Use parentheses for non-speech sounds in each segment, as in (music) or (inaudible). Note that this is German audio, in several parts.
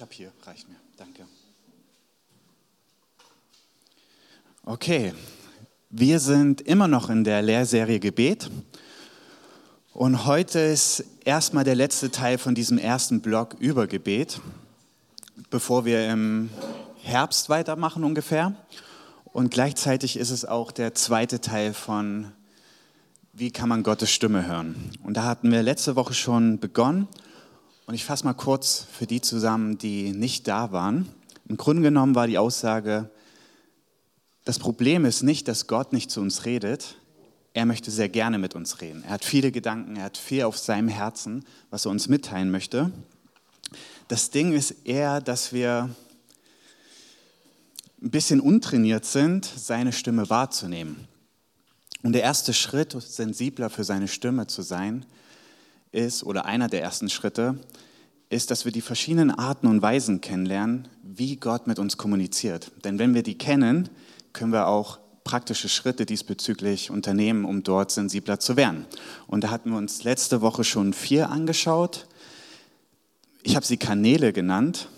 Ich habe hier, reicht mir. Danke. Okay, wir sind immer noch in der Lehrserie Gebet. Und heute ist erstmal der letzte Teil von diesem ersten Block über Gebet, bevor wir im Herbst weitermachen ungefähr. Und gleichzeitig ist es auch der zweite Teil von Wie kann man Gottes Stimme hören? Und da hatten wir letzte Woche schon begonnen und ich fasse mal kurz für die zusammen, die nicht da waren. Im Grunde genommen war die Aussage, das Problem ist nicht, dass Gott nicht zu uns redet. Er möchte sehr gerne mit uns reden. Er hat viele Gedanken, er hat viel auf seinem Herzen, was er uns mitteilen möchte. Das Ding ist eher, dass wir ein bisschen untrainiert sind, seine Stimme wahrzunehmen. Und der erste Schritt, sensibler für seine Stimme zu sein, ist, oder einer der ersten Schritte, ist, dass wir die verschiedenen Arten und Weisen kennenlernen, wie Gott mit uns kommuniziert. Denn wenn wir die kennen, können wir auch praktische Schritte diesbezüglich unternehmen, um dort sensibler zu werden. Und da hatten wir uns letzte Woche schon vier angeschaut. Ich habe sie Kanäle genannt,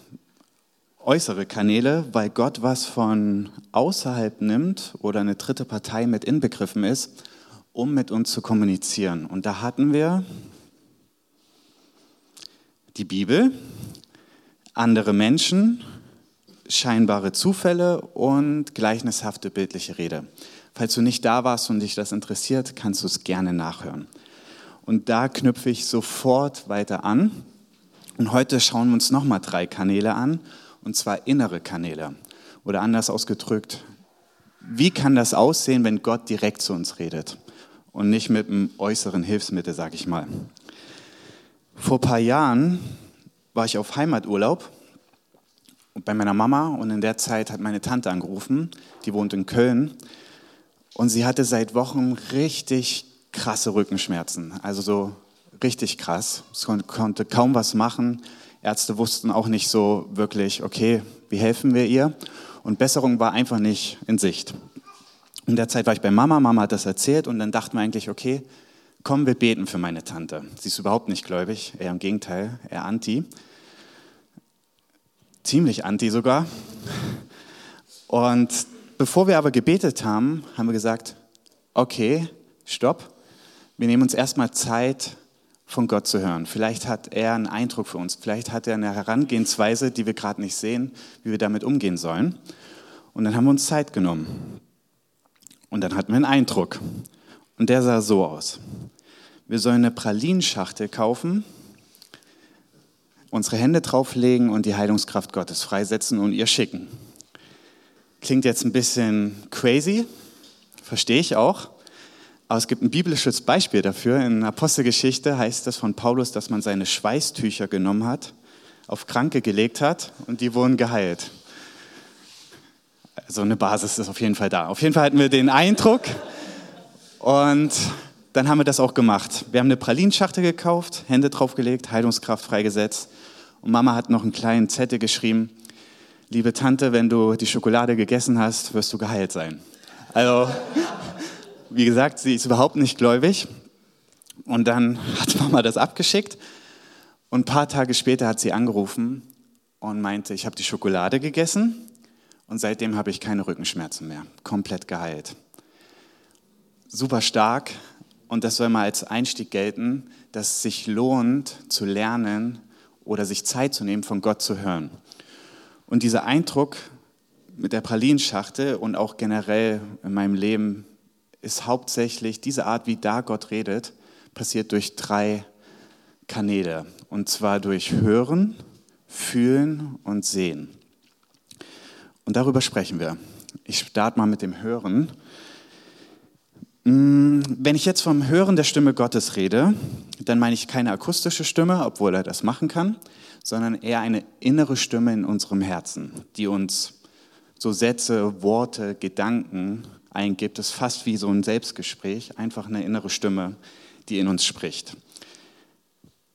äußere Kanäle, weil Gott was von außerhalb nimmt oder eine dritte Partei mit inbegriffen ist, um mit uns zu kommunizieren. Und da hatten wir die Bibel, andere Menschen, scheinbare Zufälle und gleichnishafte bildliche Rede. Falls du nicht da warst und dich das interessiert, kannst du es gerne nachhören. Und da knüpfe ich sofort weiter an. Und heute schauen wir uns nochmal drei Kanäle an, und zwar innere Kanäle. Oder anders ausgedrückt, wie kann das aussehen, wenn Gott direkt zu uns redet und nicht mit einem äußeren Hilfsmittel, sag ich mal. Vor ein paar Jahren war ich auf Heimaturlaub bei meiner Mama und in der Zeit hat meine Tante angerufen, die wohnt in Köln und sie hatte seit Wochen richtig krasse Rückenschmerzen, also so richtig krass. Sie konnte kaum was machen. Ärzte wussten auch nicht so wirklich, okay, wie helfen wir ihr? Und Besserung war einfach nicht in Sicht. In der Zeit war ich bei Mama, Mama hat das erzählt und dann dachten wir eigentlich, okay, komm, wir beten für meine Tante. Sie ist überhaupt nicht gläubig, eher im Gegenteil, eher anti. Ziemlich anti sogar. Und bevor wir aber gebetet haben, haben wir gesagt, okay, stopp. Wir nehmen uns erstmal Zeit, von Gott zu hören. Vielleicht hat er einen Eindruck für uns. Vielleicht hat er eine Herangehensweise, die wir gerade nicht sehen, wie wir damit umgehen sollen. Und dann haben wir uns Zeit genommen. Und dann hatten wir einen Eindruck. Und der sah so aus wir sollen eine Pralinschachtel kaufen, unsere Hände drauflegen und die Heilungskraft Gottes freisetzen und ihr schicken. Klingt jetzt ein bisschen crazy, verstehe ich auch. Aber es gibt ein biblisches Beispiel dafür. In Apostelgeschichte heißt es von Paulus, dass man seine Schweißtücher genommen hat, auf Kranke gelegt hat und die wurden geheilt. Also eine Basis ist auf jeden Fall da. Auf jeden Fall hatten wir den Eindruck und dann haben wir das auch gemacht. Wir haben eine Pralinschachtel gekauft, Hände draufgelegt, Heilungskraft freigesetzt. Und Mama hat noch einen kleinen Zettel geschrieben, liebe Tante, wenn du die Schokolade gegessen hast, wirst du geheilt sein. Also, wie gesagt, sie ist überhaupt nicht gläubig. Und dann hat Mama das abgeschickt. Und ein paar Tage später hat sie angerufen und meinte, ich habe die Schokolade gegessen und seitdem habe ich keine Rückenschmerzen mehr. Komplett geheilt. Super stark, und das soll mal als Einstieg gelten, dass es sich lohnt zu lernen oder sich Zeit zu nehmen, von Gott zu hören. Und dieser Eindruck mit der Pralinschachtel und auch generell in meinem Leben ist hauptsächlich diese Art, wie da Gott redet, passiert durch drei Kanäle. Und zwar durch Hören, Fühlen und Sehen. Und darüber sprechen wir. Ich starte mal mit dem Hören. Mm, wenn ich jetzt vom Hören der Stimme Gottes rede, dann meine ich keine akustische Stimme, obwohl er das machen kann, sondern eher eine innere Stimme in unserem Herzen, die uns so Sätze, Worte, Gedanken eingibt. Es ist fast wie so ein Selbstgespräch, einfach eine innere Stimme, die in uns spricht.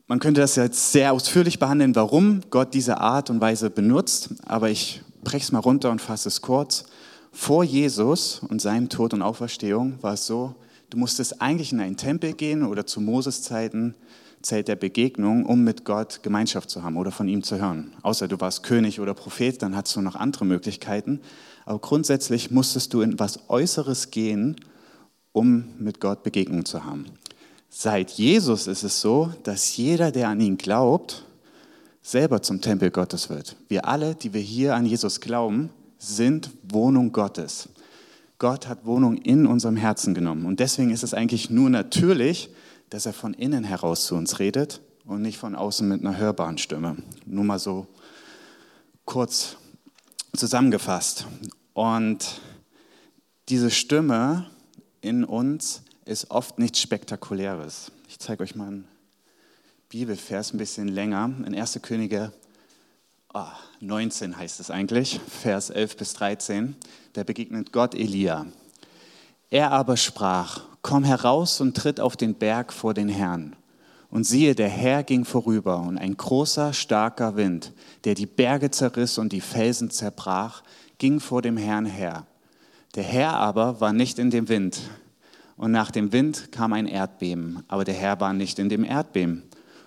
Man könnte das jetzt sehr ausführlich behandeln, warum Gott diese Art und Weise benutzt, aber ich breche es mal runter und fasse es kurz. Vor Jesus und seinem Tod und Auferstehung war es so, du musstest eigentlich in einen Tempel gehen oder zu Moses Zeiten Zelt der Begegnung, um mit Gott Gemeinschaft zu haben oder von ihm zu hören. Außer du warst König oder Prophet, dann hattest du noch andere Möglichkeiten. Aber grundsätzlich musstest du in was Äußeres gehen, um mit Gott Begegnung zu haben. Seit Jesus ist es so, dass jeder, der an ihn glaubt, selber zum Tempel Gottes wird. Wir alle, die wir hier an Jesus glauben, sind Wohnung Gottes. Gott hat Wohnung in unserem Herzen genommen. Und deswegen ist es eigentlich nur natürlich, dass er von innen heraus zu uns redet und nicht von außen mit einer hörbaren Stimme. Nur mal so kurz zusammengefasst. Und diese Stimme in uns ist oft nichts Spektakuläres. Ich zeige euch mal einen Bibelvers ein bisschen länger. In 1. Könige 19 heißt es eigentlich, Vers 11 bis 13. Da begegnet Gott Elia. Er aber sprach, komm heraus und tritt auf den Berg vor den Herrn. Und siehe, der Herr ging vorüber und ein großer, starker Wind, der die Berge zerriss und die Felsen zerbrach, ging vor dem Herrn her. Der Herr aber war nicht in dem Wind. Und nach dem Wind kam ein Erdbeben, aber der Herr war nicht in dem Erdbeben.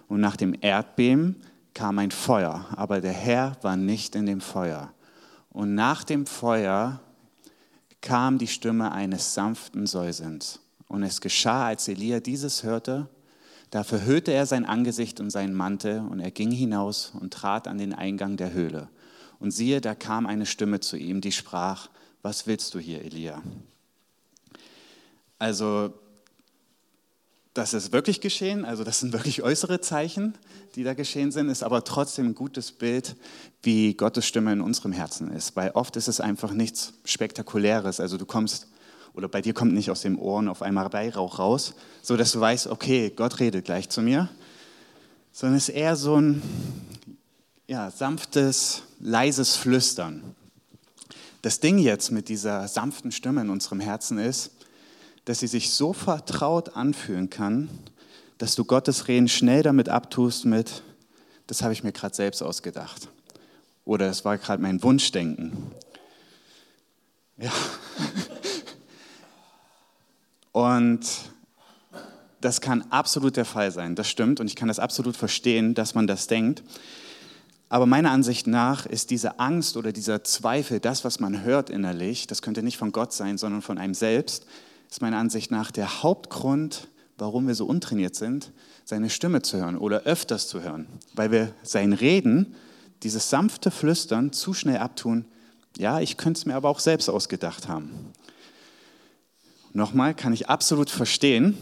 Und nach dem Erdbeben kam ein Feuer, aber der Herr war nicht in dem Feuer. Und nach dem Feuer kam die Stimme eines sanften Säusens. Und es geschah, als Elia dieses hörte, da verhüllte er sein Angesicht und seinen Mantel und er ging hinaus und trat an den Eingang der Höhle. Und siehe, da kam eine Stimme zu ihm, die sprach, was willst du hier, Elia? Also, das ist wirklich geschehen, also das sind wirklich äußere Zeichen, die da geschehen sind, ist aber trotzdem ein gutes Bild, wie Gottes Stimme in unserem Herzen ist. Weil oft ist es einfach nichts Spektakuläres. Also du kommst, oder bei dir kommt nicht aus dem Ohren auf einmal Weihrauch raus, so dass du weißt, okay, Gott redet gleich zu mir, sondern es ist eher so ein ja, sanftes, leises Flüstern. Das Ding jetzt mit dieser sanften Stimme in unserem Herzen ist, dass sie sich so vertraut anfühlen kann, dass du Gottes Reden schnell damit abtust mit, das habe ich mir gerade selbst ausgedacht. Oder es war gerade mein Wunschdenken. Ja. (laughs) Und das kann absolut der Fall sein, das stimmt. Und ich kann das absolut verstehen, dass man das denkt. Aber meiner Ansicht nach ist diese Angst oder dieser Zweifel, das, was man hört innerlich, das könnte nicht von Gott sein, sondern von einem selbst, ist meiner Ansicht nach der Hauptgrund, warum wir so untrainiert sind, seine Stimme zu hören oder öfters zu hören. Weil wir sein Reden, dieses sanfte Flüstern, zu schnell abtun. Ja, ich könnte es mir aber auch selbst ausgedacht haben. Nochmal, kann ich absolut verstehen,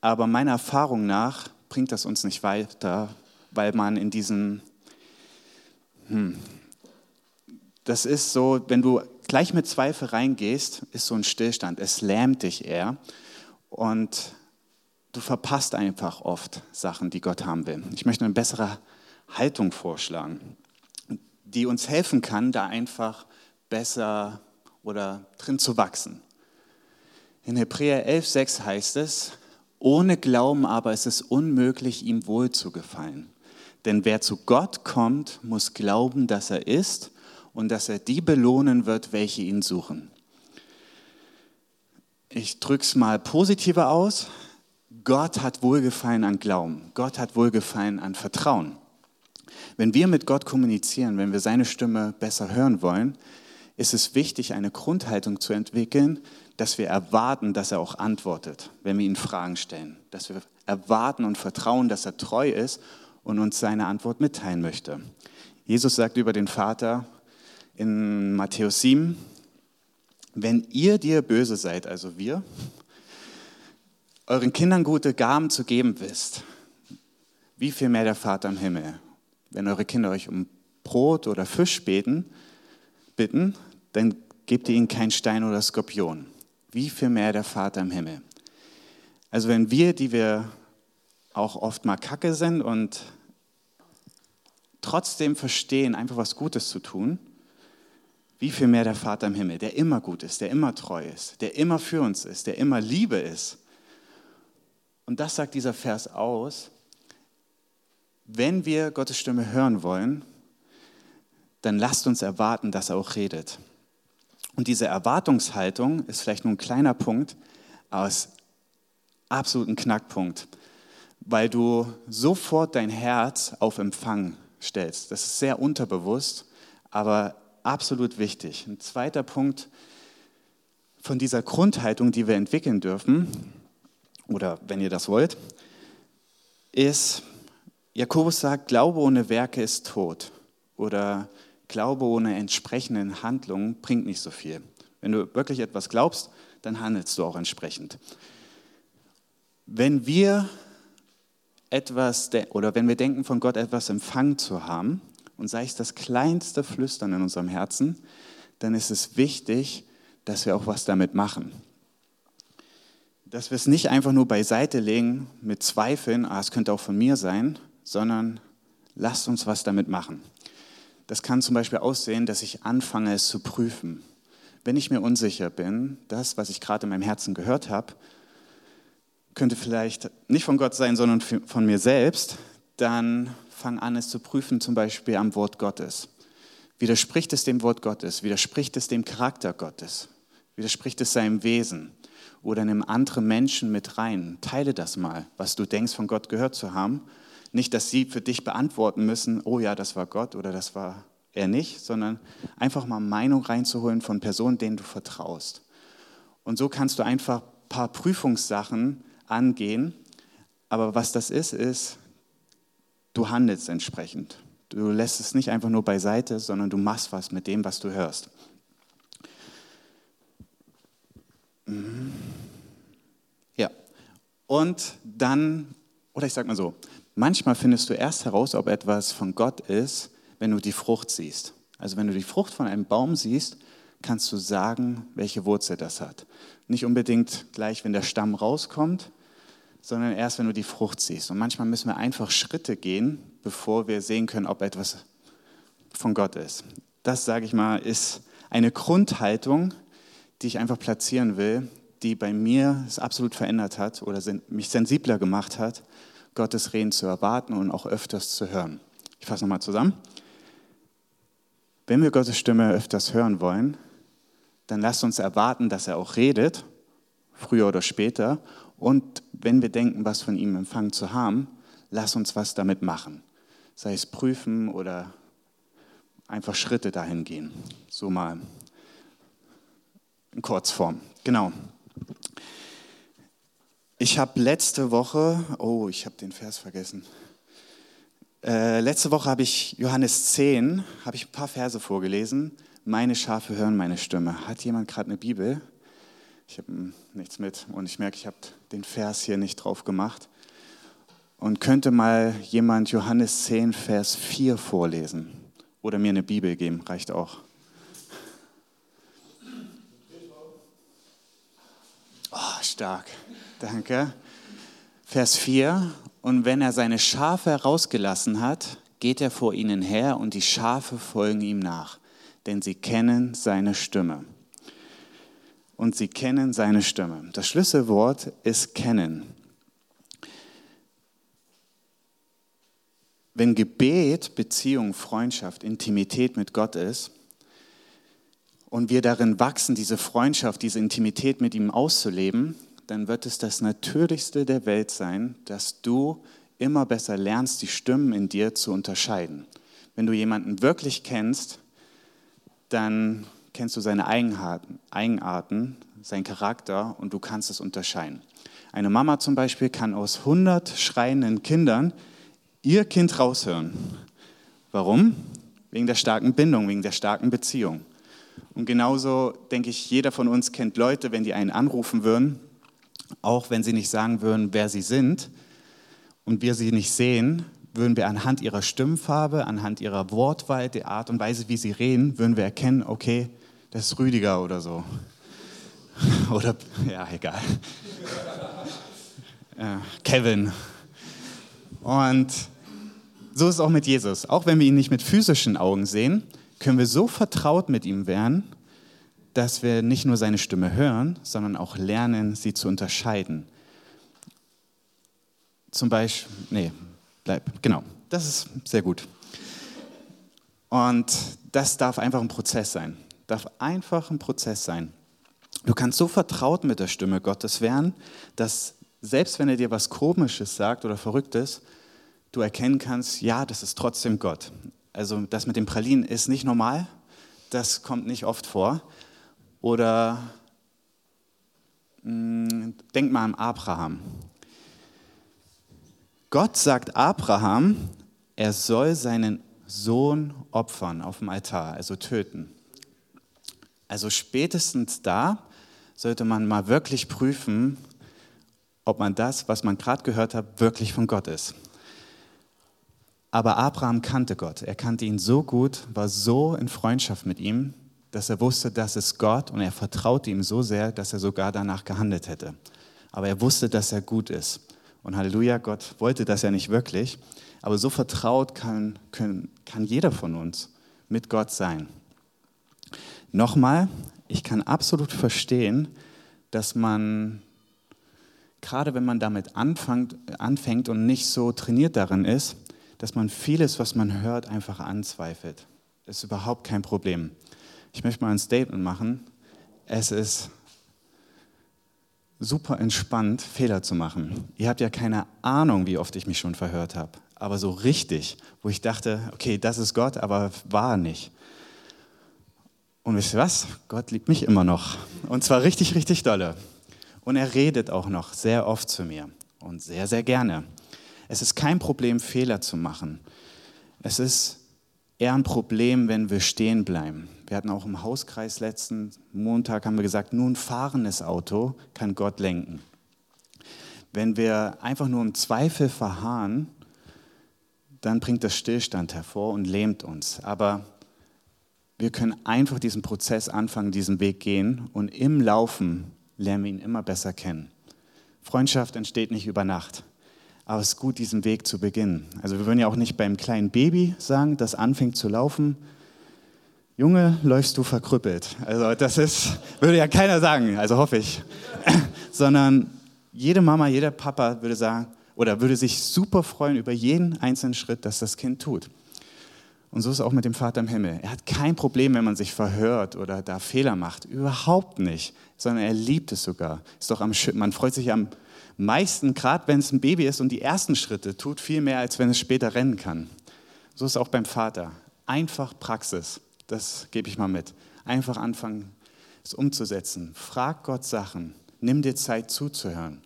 aber meiner Erfahrung nach bringt das uns nicht weiter, weil man in diesem, hm, das ist so, wenn du gleich mit Zweifel reingehst, ist so ein Stillstand. Es lähmt dich eher und du verpasst einfach oft Sachen, die Gott haben will. Ich möchte eine bessere Haltung vorschlagen, die uns helfen kann, da einfach besser oder drin zu wachsen. In Hebräer 11,6 heißt es, ohne Glauben aber ist es unmöglich, ihm wohl zu gefallen. Denn wer zu Gott kommt, muss glauben, dass er ist und dass er die belohnen wird, welche ihn suchen. Ich drücke es mal positiver aus. Gott hat Wohlgefallen an Glauben. Gott hat Wohlgefallen an Vertrauen. Wenn wir mit Gott kommunizieren, wenn wir seine Stimme besser hören wollen, ist es wichtig, eine Grundhaltung zu entwickeln, dass wir erwarten, dass er auch antwortet, wenn wir ihn Fragen stellen. Dass wir erwarten und vertrauen, dass er treu ist und uns seine Antwort mitteilen möchte. Jesus sagt über den Vater, in Matthäus 7, wenn ihr dir böse seid, also wir, euren Kindern gute Gaben zu geben wisst, wie viel mehr der Vater im Himmel. Wenn eure Kinder euch um Brot oder Fisch beten, bitten, dann gebt ihr ihnen keinen Stein oder Skorpion. Wie viel mehr der Vater im Himmel. Also wenn wir, die wir auch oft mal kacke sind und trotzdem verstehen, einfach was Gutes zu tun, wie viel mehr der Vater im Himmel, der immer gut ist, der immer treu ist, der immer für uns ist, der immer Liebe ist. Und das sagt dieser Vers aus. Wenn wir Gottes Stimme hören wollen, dann lasst uns erwarten, dass er auch redet. Und diese Erwartungshaltung ist vielleicht nur ein kleiner Punkt, aber es ist absolut ein Knackpunkt. weil du sofort dein Herz auf Empfang stellst. Das ist sehr unterbewusst, aber absolut wichtig. Ein zweiter Punkt von dieser Grundhaltung, die wir entwickeln dürfen, oder wenn ihr das wollt, ist, Jakobus sagt, Glaube ohne Werke ist tot. Oder Glaube ohne entsprechenden Handlungen bringt nicht so viel. Wenn du wirklich etwas glaubst, dann handelst du auch entsprechend. Wenn wir etwas oder wenn wir denken, von Gott etwas empfangen zu haben, und sei es das kleinste Flüstern in unserem Herzen, dann ist es wichtig, dass wir auch was damit machen. Dass wir es nicht einfach nur beiseite legen mit Zweifeln, ah, es könnte auch von mir sein, sondern lasst uns was damit machen. Das kann zum Beispiel aussehen, dass ich anfange, es zu prüfen. Wenn ich mir unsicher bin, das, was ich gerade in meinem Herzen gehört habe, könnte vielleicht nicht von Gott sein, sondern von mir selbst, dann fang an, es zu prüfen, zum Beispiel am Wort Gottes. Widerspricht es dem Wort Gottes? Widerspricht es dem Charakter Gottes? Widerspricht es seinem Wesen? Oder nimm andere Menschen mit rein. Teile das mal, was du denkst, von Gott gehört zu haben. Nicht, dass sie für dich beantworten müssen, oh ja, das war Gott oder das war er nicht, sondern einfach mal Meinung reinzuholen von Personen, denen du vertraust. Und so kannst du einfach ein paar Prüfungssachen angehen. Aber was das ist, ist, du handelst entsprechend. Du lässt es nicht einfach nur beiseite, sondern du machst was mit dem, was du hörst. Mhm. Ja, und dann, oder ich sag mal so, manchmal findest du erst heraus, ob etwas von Gott ist, wenn du die Frucht siehst. Also wenn du die Frucht von einem Baum siehst, kannst du sagen, welche Wurzel das hat. Nicht unbedingt gleich, wenn der Stamm rauskommt, sondern erst, wenn du die Frucht siehst. Und manchmal müssen wir einfach Schritte gehen, bevor wir sehen können, ob etwas von Gott ist. Das, sage ich mal, ist eine Grundhaltung, die ich einfach platzieren will, die bei mir es absolut verändert hat oder mich sensibler gemacht hat, Gottes Reden zu erwarten und auch öfters zu hören. Ich fasse nochmal zusammen. Wenn wir Gottes Stimme öfters hören wollen, dann lasst uns erwarten, dass er auch redet, früher oder später, und wenn wir denken, was von ihm empfangen zu haben, lass uns was damit machen. Sei es prüfen oder einfach Schritte dahin gehen. So mal in Kurzform. Genau. Ich habe letzte Woche, oh, ich habe den Vers vergessen. Äh, letzte Woche habe ich Johannes 10, habe ich ein paar Verse vorgelesen. Meine Schafe hören meine Stimme. Hat jemand gerade eine Bibel? Ich habe nichts mit und ich merke, ich habe den Vers hier nicht drauf gemacht. Und könnte mal jemand Johannes 10, Vers 4 vorlesen oder mir eine Bibel geben, reicht auch. Oh, stark, danke. Vers 4, und wenn er seine Schafe herausgelassen hat, geht er vor ihnen her und die Schafe folgen ihm nach, denn sie kennen seine Stimme und sie kennen seine Stimme. Das Schlüsselwort ist kennen. Wenn Gebet, Beziehung, Freundschaft, Intimität mit Gott ist und wir darin wachsen, diese Freundschaft, diese Intimität mit ihm auszuleben, dann wird es das Natürlichste der Welt sein, dass du immer besser lernst, die Stimmen in dir zu unterscheiden. Wenn du jemanden wirklich kennst, dann kennst du seine Eigenarten, Eigenarten, seinen Charakter und du kannst es unterscheiden. Eine Mama zum Beispiel kann aus 100 schreienden Kindern ihr Kind raushören. Warum? Wegen der starken Bindung, wegen der starken Beziehung. Und genauso denke ich, jeder von uns kennt Leute, wenn die einen anrufen würden, auch wenn sie nicht sagen würden, wer sie sind und wir sie nicht sehen, würden wir anhand ihrer Stimmfarbe, anhand ihrer Wortwahl, der Art und Weise, wie sie reden, würden wir erkennen, okay, das ist Rüdiger oder so. (laughs) Oder, ja, egal. (laughs) Kevin. Und so ist es auch mit Jesus. Auch wenn wir ihn nicht mit physischen Augen sehen, können wir so vertraut mit ihm werden, dass wir nicht nur seine Stimme hören, sondern auch lernen, sie zu unterscheiden. Zum Beispiel, nee, bleib, genau, das ist sehr gut. Und das darf einfach ein Prozess sein darf einfach ein Prozess sein. Du kannst so vertraut mit der Stimme Gottes werden, dass selbst wenn er dir was Komisches sagt oder Verrücktes, du erkennen kannst, ja, das ist trotzdem Gott. Also das mit den Pralinen ist nicht normal, das kommt nicht oft vor. Oder mh, hm, denk mal an Abraham. Gott sagt Abraham, er soll seinen Sohn opfern auf dem Altar, also töten. Also spätestens da sollte man mal wirklich prüfen, ob man das, was man gerade gehört hat, wirklich von Gott ist. Aber Abraham kannte Gott. Er kannte ihn so gut, war so in Freundschaft mit ihm, dass er wusste, das ist Gott und er vertraute ihm so sehr, dass er sogar danach gehandelt hätte. Aber er wusste, dass er gut ist. Und Halleluja, Gott wollte das ja nicht wirklich. Aber so vertraut kann, kann, kann jeder von uns mit Gott sein. Nochmal, ich kann absolut verstehen, dass man, gerade wenn man damit anfängt, anfängt und nicht so trainiert darin ist, dass man vieles, was man hört, einfach anzweifelt. Das ist überhaupt kein Problem. Ich möchte mal ein Statement machen. Es ist super entspannt, Fehler zu machen. Ihr habt ja keine Ahnung, wie oft ich mich schon verhört habe. Aber so richtig, wo ich dachte, okay, das ist Gott, aber war nicht. Und wisst ihr was? Gott liebt mich immer noch. Und zwar richtig, richtig dolle. Und er redet auch noch sehr oft zu mir und sehr, sehr gerne. Es ist kein Problem, Fehler zu machen. Es ist eher ein Problem, wenn wir stehen bleiben. Wir hatten auch im Hauskreis letzten Montag, haben wir gesagt, nur ein fahrendes Auto kann Gott lenken. Wenn wir einfach nur im Zweifel verharren, dann bringt das Stillstand hervor und lähmt uns. Aber wir können einfach diesen Prozess anfangen, diesen Weg gehen und im Laufen lernen wir ihn immer besser kennen. Freundschaft entsteht nicht über Nacht, aber es ist gut, diesen Weg zu beginnen. Also wir würden ja auch nicht beim kleinen Baby sagen, das anfängt zu laufen, Junge, läufst du verkrüppelt. Also das ist, würde ja keiner sagen, also hoffe ich. (laughs) Sondern jede Mama, jeder Papa würde sagen, oder würde sich super freuen über jeden einzelnen Schritt, dass das Kind tut. Und so ist es auch mit dem Vater im Himmel. Er hat kein Problem, wenn man sich verhört oder da Fehler macht. Überhaupt nicht. Sondern er liebt es sogar. Ist doch am, man freut sich am meisten, gerade wenn es ein Baby ist und die ersten Schritte tut, viel mehr, als wenn es später rennen kann. So ist es auch beim Vater. Einfach Praxis. Das gebe ich mal mit. Einfach anfangen, es umzusetzen. Frag Gott Sachen. Nimm dir Zeit zuzuhören.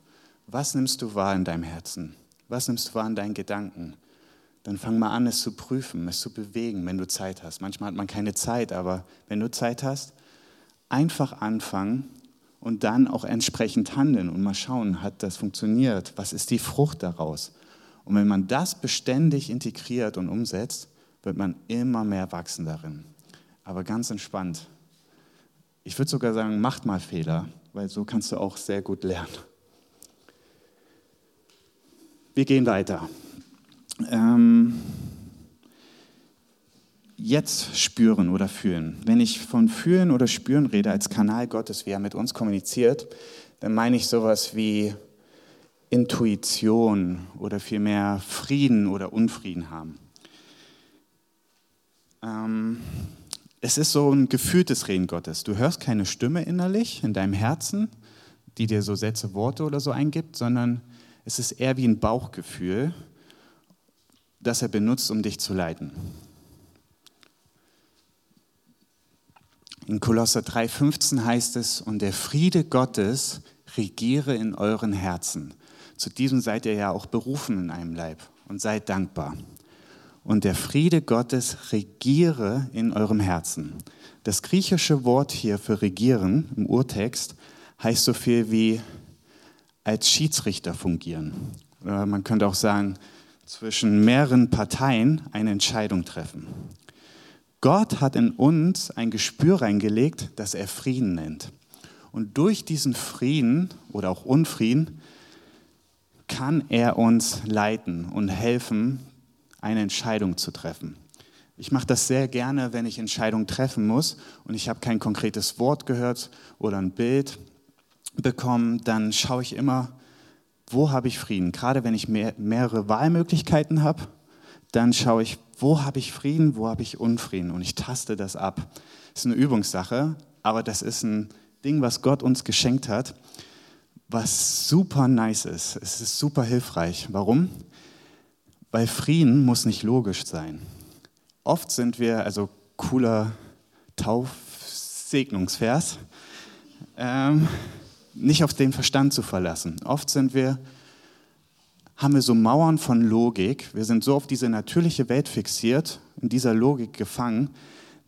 Was nimmst du wahr in deinem Herzen? Was nimmst du wahr in deinen Gedanken? Dann fang mal an, es zu prüfen, es zu bewegen, wenn du Zeit hast. Manchmal hat man keine Zeit, aber wenn du Zeit hast, einfach anfangen und dann auch entsprechend handeln und mal schauen, hat das funktioniert? Was ist die Frucht daraus? Und wenn man das beständig integriert und umsetzt, wird man immer mehr wachsen darin. Aber ganz entspannt. Ich würde sogar sagen, macht mal Fehler, weil so kannst du auch sehr gut lernen. Wir gehen weiter ähm, jetzt spüren oder fühlen. Wenn ich von fühlen oder spüren rede als Kanal Gottes, wie er mit uns kommuniziert, dann meine ich sowas wie Intuition oder vielmehr Frieden oder Unfrieden haben. Ähm, es ist so ein gefühltes Reden Gottes. Du hörst keine Stimme innerlich in deinem Herzen, die dir so Sätze, Worte oder so eingibt, sondern es ist eher wie ein Bauchgefühl, das er benutzt, um dich zu leiten. In Kolosser 3,15 heißt es, und der Friede Gottes regiere in euren Herzen. Zu diesem seid ihr ja auch berufen in einem Leib und seid dankbar. Und der Friede Gottes regiere in eurem Herzen. Das griechische Wort hier für regieren im Urtext heißt so viel wie als Schiedsrichter fungieren. Oder man könnte auch sagen, zwischen mehreren Parteien eine Entscheidung treffen. Gott hat in uns ein Gespür reingelegt, das er Frieden nennt. Und durch diesen Frieden oder auch Unfrieden kann er uns leiten und helfen, eine Entscheidung zu treffen. Ich mache das sehr gerne, wenn ich Entscheidungen treffen muss und ich habe kein konkretes Wort gehört oder ein Bild bekommen, dann schaue ich immer, wo habe ich Frieden? Gerade wenn ich mehr, mehrere Wahlmöglichkeiten habe, dann schaue ich, wo habe ich Frieden, wo habe ich Unfrieden und ich taste das ab. Das ist eine Übungssache, aber das ist ein Ding, was Gott uns geschenkt hat, was super nice ist. Es ist super hilfreich. Warum? Weil Frieden muss nicht logisch sein. Oft sind wir, also cooler Taufsegnungsvers, ähm, nicht auf den Verstand zu verlassen. Oft sind wir, haben wir so Mauern von Logik. Wir sind so auf diese natürliche Welt fixiert, in dieser Logik gefangen,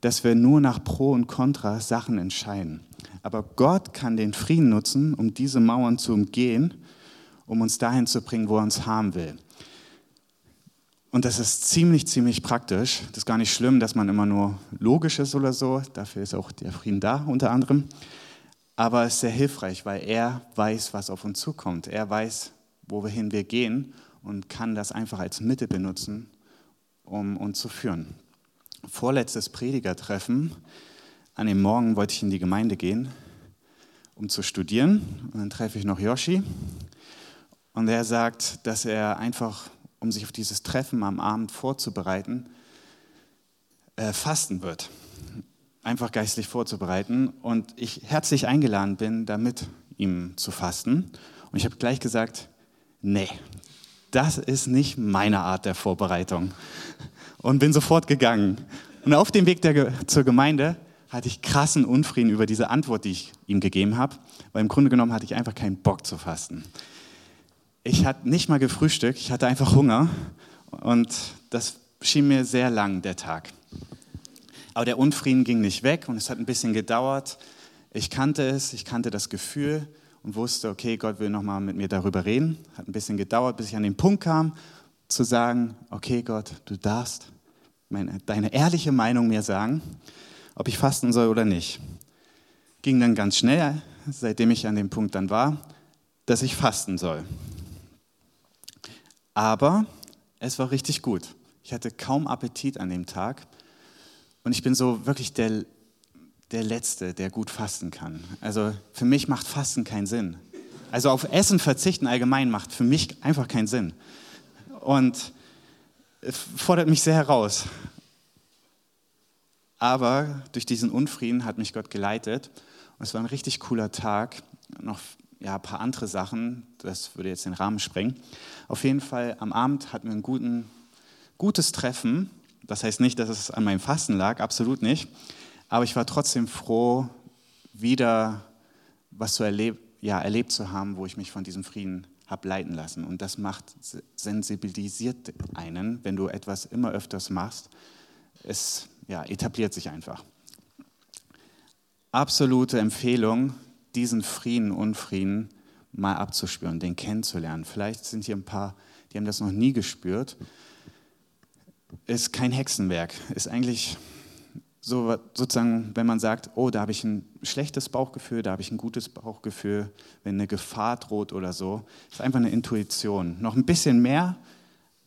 dass wir nur nach Pro und Contra Sachen entscheiden. Aber Gott kann den Frieden nutzen, um diese Mauern zu umgehen, um uns dahin zu bringen, wo er uns haben will. Und das ist ziemlich, ziemlich praktisch. Das ist gar nicht schlimm, dass man immer nur logisch ist oder so. Dafür ist auch der Frieden da, unter anderem. Aber es ist sehr hilfreich, weil er weiß, was auf uns zukommt. Er weiß, wohin wir gehen und kann das einfach als Mittel benutzen, um uns zu führen. Vorletztes Predigertreffen. An dem Morgen wollte ich in die Gemeinde gehen, um zu studieren. Und dann treffe ich noch Yoshi. Und er sagt, dass er einfach um sich auf dieses Treffen am Abend vorzubereiten, äh, fasten wird. Einfach geistlich vorzubereiten. Und ich herzlich eingeladen bin, da mit ihm zu fasten. Und ich habe gleich gesagt, nee, das ist nicht meine Art der Vorbereitung. Und bin sofort gegangen. Und auf dem Weg der, zur Gemeinde hatte ich krassen Unfrieden über diese Antwort, die ich ihm gegeben habe, weil im Grunde genommen hatte ich einfach keinen Bock zu fasten ich hatte nicht mal gefrühstückt, ich hatte einfach Hunger und das schien mir sehr lang, der Tag. Aber der Unfrieden ging nicht weg und es hat ein bisschen gedauert. Ich kannte es, ich kannte das Gefühl und wusste, okay, Gott will nochmal mit mir darüber reden. Hat ein bisschen gedauert, bis ich an den Punkt kam, zu sagen, okay Gott, du darfst meine, deine ehrliche Meinung mir sagen, ob ich fasten soll oder nicht. Ging dann ganz schnell, seitdem ich an dem Punkt dann war, dass ich fasten soll. Aber es war richtig gut. Ich hatte kaum Appetit an dem Tag und ich bin so wirklich der, der Letzte, der gut fasten kann. Also für mich macht Fasten keinen Sinn. Also auf Essen verzichten allgemein macht für mich einfach keinen Sinn. Und fordert mich sehr heraus. Aber durch diesen Unfrieden hat mich Gott geleitet. Und es war ein richtig cooler Tag. Noch ja, ein paar andere Sachen, das würde jetzt den Rahmen sprengen. Auf jeden Fall, am Abend hatten wir ein guten, gutes Treffen. Das heißt nicht, dass es an meinem Fasten lag, absolut nicht. Aber ich war trotzdem froh, wieder was zu erleb ja, erlebt zu haben, wo ich mich von diesem Frieden habe leiten lassen. Und das macht, sensibilisiert einen, wenn du etwas immer öfters machst. Es ja, etabliert sich einfach. Absolute Empfehlung, diesen Frieden, Unfrieden mal abzuspüren, den kennenzulernen. Vielleicht sind hier ein paar, die haben das noch nie gespürt. Ist kein Hexenwerk, ist eigentlich so sozusagen, wenn man sagt, oh, da habe ich ein schlechtes Bauchgefühl, da habe ich ein gutes Bauchgefühl, wenn eine Gefahr droht oder so, ist einfach eine Intuition. Noch ein bisschen mehr,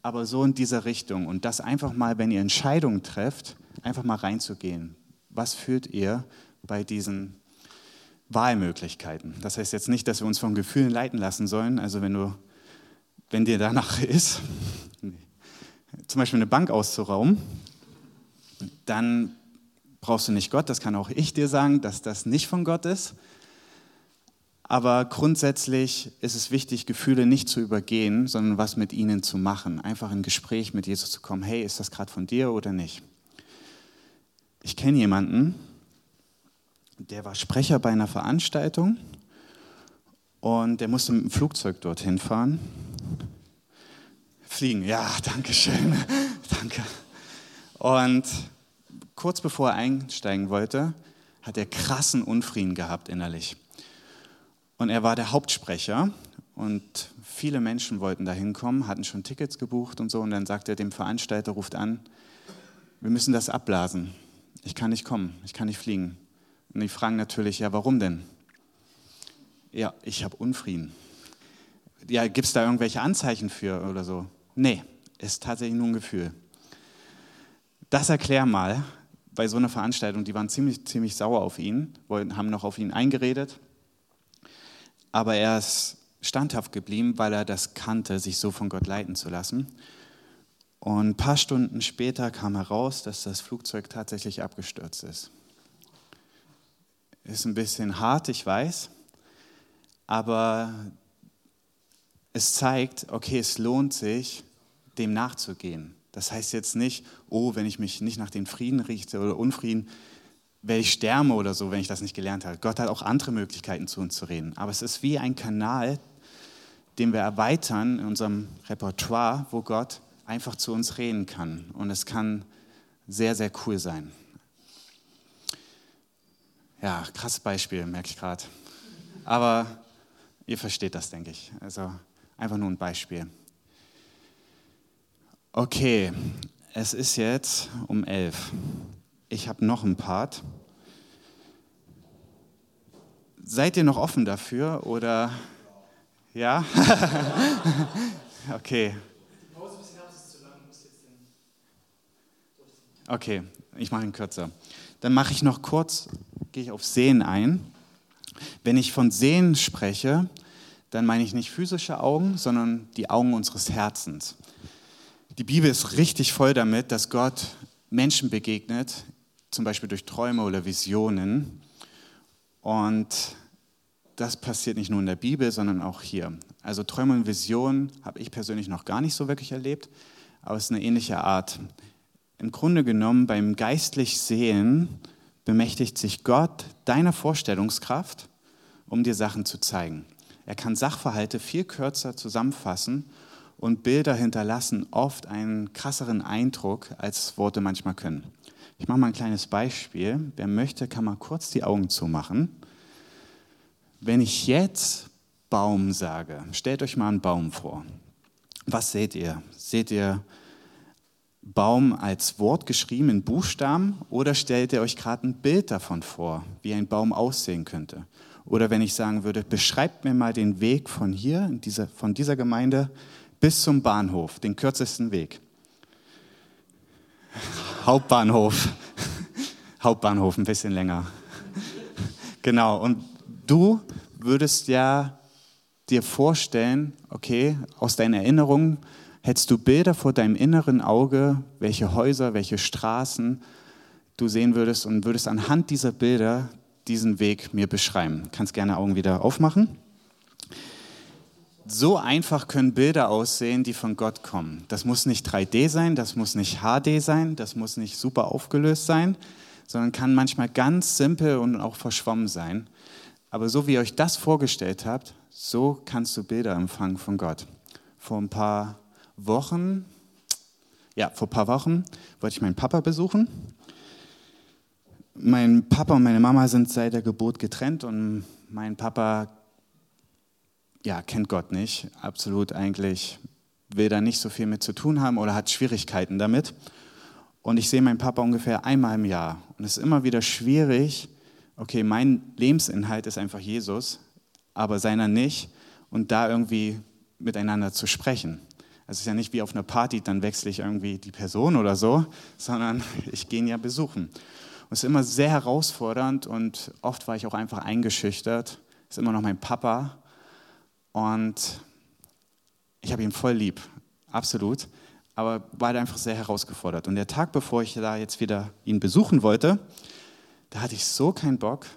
aber so in dieser Richtung. Und das einfach mal, wenn ihr Entscheidungen trefft, einfach mal reinzugehen. Was fühlt ihr bei diesen Wahlmöglichkeiten. Das heißt jetzt nicht, dass wir uns von Gefühlen leiten lassen sollen. Also wenn du, wenn dir danach (laughs) ist, zum Beispiel eine Bank auszurauben, dann brauchst du nicht Gott. Das kann auch ich dir sagen, dass das nicht von Gott ist. Aber grundsätzlich ist es wichtig, Gefühle nicht zu übergehen, sondern was mit ihnen zu machen. Einfach in Gespräch mit Jesus zu kommen. Hey, ist das gerade von dir oder nicht? Ich kenne jemanden, der war Sprecher bei einer Veranstaltung und der musste mit dem Flugzeug dorthin fahren. Fliegen, ja, danke schön, (laughs) danke. Und kurz bevor er einsteigen wollte, hat er krassen Unfrieden gehabt innerlich. Und er war der Hauptsprecher und viele Menschen wollten da hinkommen, hatten schon Tickets gebucht und so. Und dann sagt er dem Veranstalter, ruft an, wir müssen das abblasen. Ich kann nicht kommen, ich kann nicht fliegen. Und die fragen natürlich, ja, warum denn? Ja, ich habe Unfrieden. Ja, gibt es da irgendwelche Anzeichen für oder so? Nee, ist tatsächlich nur ein Gefühl. Das erklär mal bei so einer Veranstaltung, die waren ziemlich, ziemlich sauer auf ihn, haben noch auf ihn eingeredet, aber er ist standhaft geblieben, weil er das kannte, sich so von Gott leiten zu lassen. Und ein paar Stunden später kam heraus, dass das Flugzeug tatsächlich abgestürzt ist. Ist ein bisschen hart, ich weiß. aber es zeigt, okay, es lohnt sich, dem nachzugehen. Das heißt jetzt nicht, oh, wenn ich mich nicht nach dem Frieden richte oder Unfrieden, werde ich sterben oder so, wenn ich das nicht gelernt habe. Gott hat auch andere Möglichkeiten, zu uns zu reden. Aber es ist wie ein Kanal, den wir erweitern in unserem Repertoire, wo Gott einfach zu uns reden kann. Und es kann sehr, sehr cool sein. Ja, krasses Beispiel, merke ich gerade. Aber ihr versteht das, denke ich. Also einfach nur ein Beispiel. Okay, es ist jetzt um elf. Ich habe noch ein Part. Seid ihr noch offen dafür oder ja? (laughs) okay. Okay, ich mache ihn kürzer. Dann mache ich noch kurz, gehe ich auf Sehen ein. Wenn ich von Sehen spreche, dann meine ich nicht physische Augen, sondern die Augen unseres Herzens. Die Bibel ist richtig voll damit, dass Gott Menschen begegnet, zum Beispiel durch Träume oder Visionen. Und das passiert nicht nur in der Bibel, sondern auch hier. Also Träume und Visionen habe ich persönlich noch gar nicht so wirklich erlebt, aber es ist eine ähnliche Art. Im Grunde genommen beim geistlich Sehen bemächtigt sich Gott deiner Vorstellungskraft, um dir Sachen zu zeigen. Er kann Sachverhalte viel kürzer zusammenfassen und Bilder hinterlassen oft einen krasseren Eindruck, als Worte manchmal können. Ich mache mal ein kleines Beispiel. Wer möchte, kann mal kurz die Augen zumachen. Wenn ich jetzt Baum sage, stellt euch mal einen Baum vor. Was seht ihr? Seht ihr Baum als Wort geschrieben in Buchstaben oder stellt ihr euch gerade ein Bild davon vor, wie ein Baum aussehen könnte? Oder wenn ich sagen würde, beschreibt mir mal den Weg von hier, dieser, von dieser Gemeinde bis zum Bahnhof, den kürzesten Weg. Hauptbahnhof. Hauptbahnhof, ein bisschen länger. Genau, und du würdest ja dir vorstellen, okay, aus deinen Erinnerungen hättest du Bilder vor deinem inneren Auge, welche Häuser, welche Straßen du sehen würdest und würdest anhand dieser Bilder diesen Weg mir beschreiben. Kannst gerne Augen wieder aufmachen. So einfach können Bilder aussehen, die von Gott kommen. Das muss nicht 3D sein, das muss nicht HD sein, das muss nicht super aufgelöst sein, sondern kann manchmal ganz simpel und auch verschwommen sein. Aber so wie ihr euch das vorgestellt habt, so kannst du Bilder empfangen von Gott. Vor ein paar Wochen, ja, vor ein paar Wochen wollte ich meinen Papa besuchen. Mein Papa und meine Mama sind seit der Geburt getrennt und mein Papa ja, kennt Gott nicht, absolut eigentlich will da nicht so viel mit zu tun haben oder hat Schwierigkeiten damit. Und ich sehe meinen Papa ungefähr einmal im Jahr. Und es ist immer wieder schwierig, okay, mein Lebensinhalt ist einfach Jesus, aber seiner nicht. Und da irgendwie miteinander zu sprechen. Es ist ja nicht wie auf einer Party, dann wechsle ich irgendwie die Person oder so, sondern (laughs) ich gehe ihn ja besuchen. Es ist immer sehr herausfordernd und oft war ich auch einfach eingeschüchtert. Es ist immer noch mein Papa und ich habe ihn voll lieb, absolut, aber war einfach sehr herausgefordert. Und der Tag, bevor ich da jetzt wieder ihn besuchen wollte, da hatte ich so keinen Bock,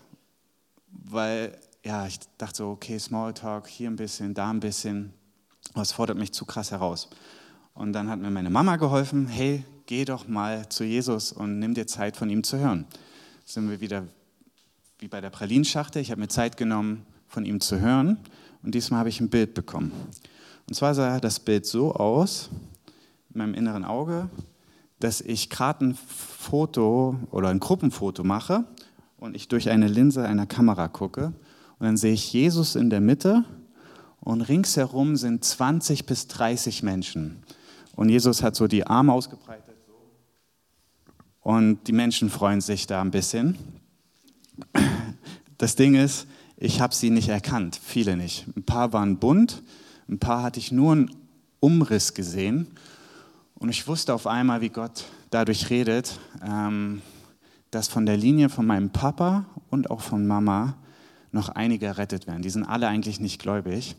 weil ja, ich dachte so, okay, Smalltalk, hier ein bisschen, da ein bisschen, es fordert mich zu krass heraus. Und dann hat mir meine Mama geholfen, hey, geh doch mal zu Jesus und nimm dir Zeit von ihm zu hören. Sind wir wieder wie bei der Pralinschachtel. Ich habe mir Zeit genommen, von ihm zu hören. Und diesmal habe ich ein Bild bekommen. Und zwar sah das Bild so aus, in meinem inneren Auge, dass ich gerade ein Foto oder ein Gruppenfoto mache und ich durch eine Linse einer Kamera gucke. Und dann sehe ich Jesus in der Mitte und ringsherum sind 20 bis 30 Menschen. Und Jesus hat so die Arme ausgebreitet. Und die Menschen freuen sich da ein bisschen. Das Ding ist, ich habe sie nicht erkannt, viele nicht. Ein paar waren bunt, ein paar hatte ich nur einen Umriss gesehen. Und ich wusste auf einmal, wie Gott dadurch redet, ähm, dass von der Linie von meinem Papa und auch von Mama noch einige errettet werden. Die sind alle eigentlich nicht gläubig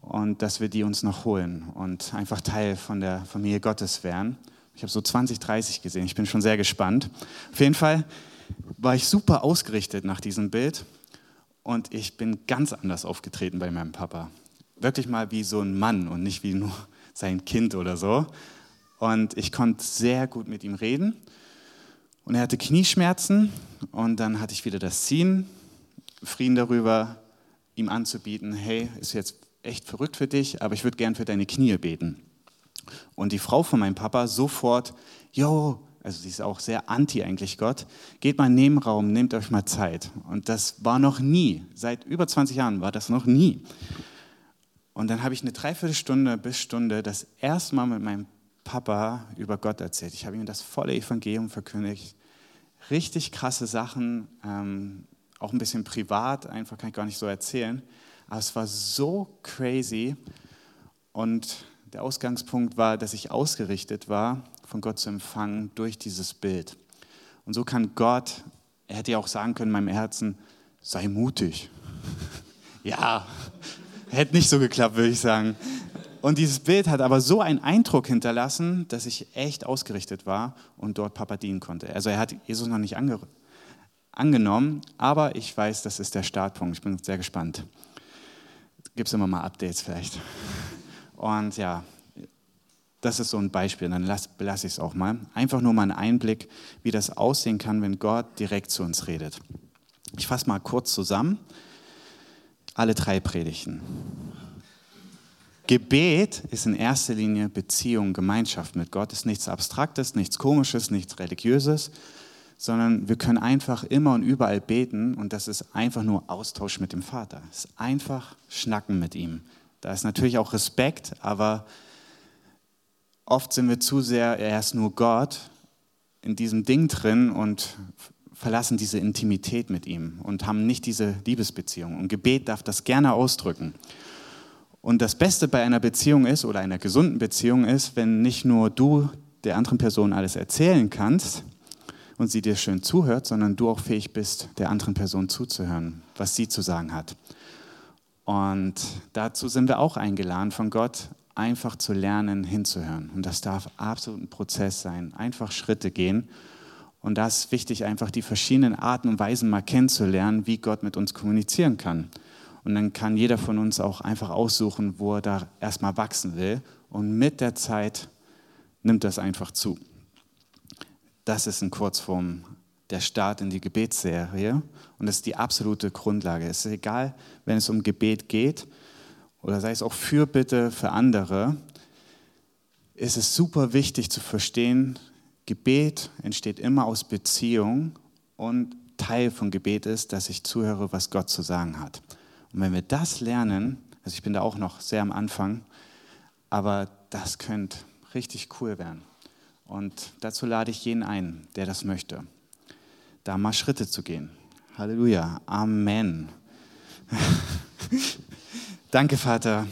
und dass wir die uns noch holen und einfach Teil von der Familie Gottes werden. Ich habe so 20, 30 gesehen. Ich bin schon sehr gespannt. Auf jeden Fall war ich super ausgerichtet nach diesem Bild Und ich bin ganz anders aufgetreten bei meinem Papa. Wirklich mal wie so ein Mann und nicht wie nur (laughs) sein Kind oder so. Und ich konnte sehr gut mit ihm reden. Und er hatte Knieschmerzen und dann hatte ich wieder das Ziehen, Frieden darüber, ihm anzubieten, hey, ist jetzt echt verrückt für dich, aber ich würde gern für deine Knie beten. Und die Frau von meinem Papa sofort, jo, also sie ist auch sehr anti eigentlich Gott, geht mal in den Nebenraum, nehmt euch mal Zeit. Und das war noch nie, seit über 20 Jahren war das noch nie. Und dann habe ich eine Dreiviertelstunde bis Stunde das erste Mal mit meinem Papa über Gott erzählt. Ich habe ihm das volle Evangelium verkündigt. Richtig krasse Sachen, ähm, auch ein bisschen privat, einfach kann ich gar nicht so erzählen. Aber es war so crazy. Und der Ausgangspunkt war, dass ich ausgerichtet war, von Gott zu empfangen durch dieses Bild. Und so kann Gott, er hätte ja auch sagen können in meinem Herzen, sei mutig. (laughs) ja, hätte nicht so geklappt, würde ich sagen. Und dieses Bild hat aber so einen Eindruck hinterlassen, dass ich echt ausgerichtet war und dort Papa dienen konnte. Also er hat Jesus noch nicht ange angenommen, aber ich weiß, das ist der Startpunkt. Ich bin sehr gespannt. Gibt es immer mal Updates vielleicht. Und ja, das ist so ein Beispiel, dann belasse ich es auch mal. Einfach nur mal einen Einblick, wie das aussehen kann, wenn Gott direkt zu uns redet. Ich fasse mal kurz zusammen. Alle drei Predigten. Gebet ist in erster Linie Beziehung, Gemeinschaft mit Gott, ist nichts Abstraktes, nichts Komisches, nichts Religiöses, sondern wir können einfach immer und überall beten und das ist einfach nur Austausch mit dem Vater. Es ist einfach Schnacken mit ihm. Da ist natürlich auch Respekt, aber oft sind wir zu sehr, er ist nur Gott, in diesem Ding drin und verlassen diese Intimität mit ihm und haben nicht diese Liebesbeziehung. Und Gebet darf das gerne ausdrücken. Und das Beste bei einer Beziehung ist oder einer gesunden Beziehung ist, wenn nicht nur du der anderen Person alles erzählen kannst und sie dir schön zuhört, sondern du auch fähig bist, der anderen Person zuzuhören, was sie zu sagen hat. Und dazu sind wir auch eingeladen von Gott, einfach zu lernen, hinzuhören. Und das darf absolut ein Prozess sein, einfach Schritte gehen. Und da ist wichtig, einfach die verschiedenen Arten und Weisen mal kennenzulernen, wie Gott mit uns kommunizieren kann. Und dann kann jeder von uns auch einfach aussuchen, wo er da erstmal wachsen will. Und mit der Zeit nimmt das einfach zu. Das ist in Kurzform der Start in die Gebetsserie. Und das ist die absolute Grundlage. Es ist egal, wenn es um Gebet geht oder sei es auch Fürbitte für andere, ist es super wichtig zu verstehen, Gebet entsteht immer aus Beziehung und Teil von Gebet ist, dass ich zuhöre, was Gott zu sagen hat. Und wenn wir das lernen, also ich bin da auch noch sehr am Anfang, aber das könnte richtig cool werden. Und dazu lade ich jeden ein, der das möchte, da mal Schritte zu gehen. Halleluja. Amen. (laughs) Danke, Vater.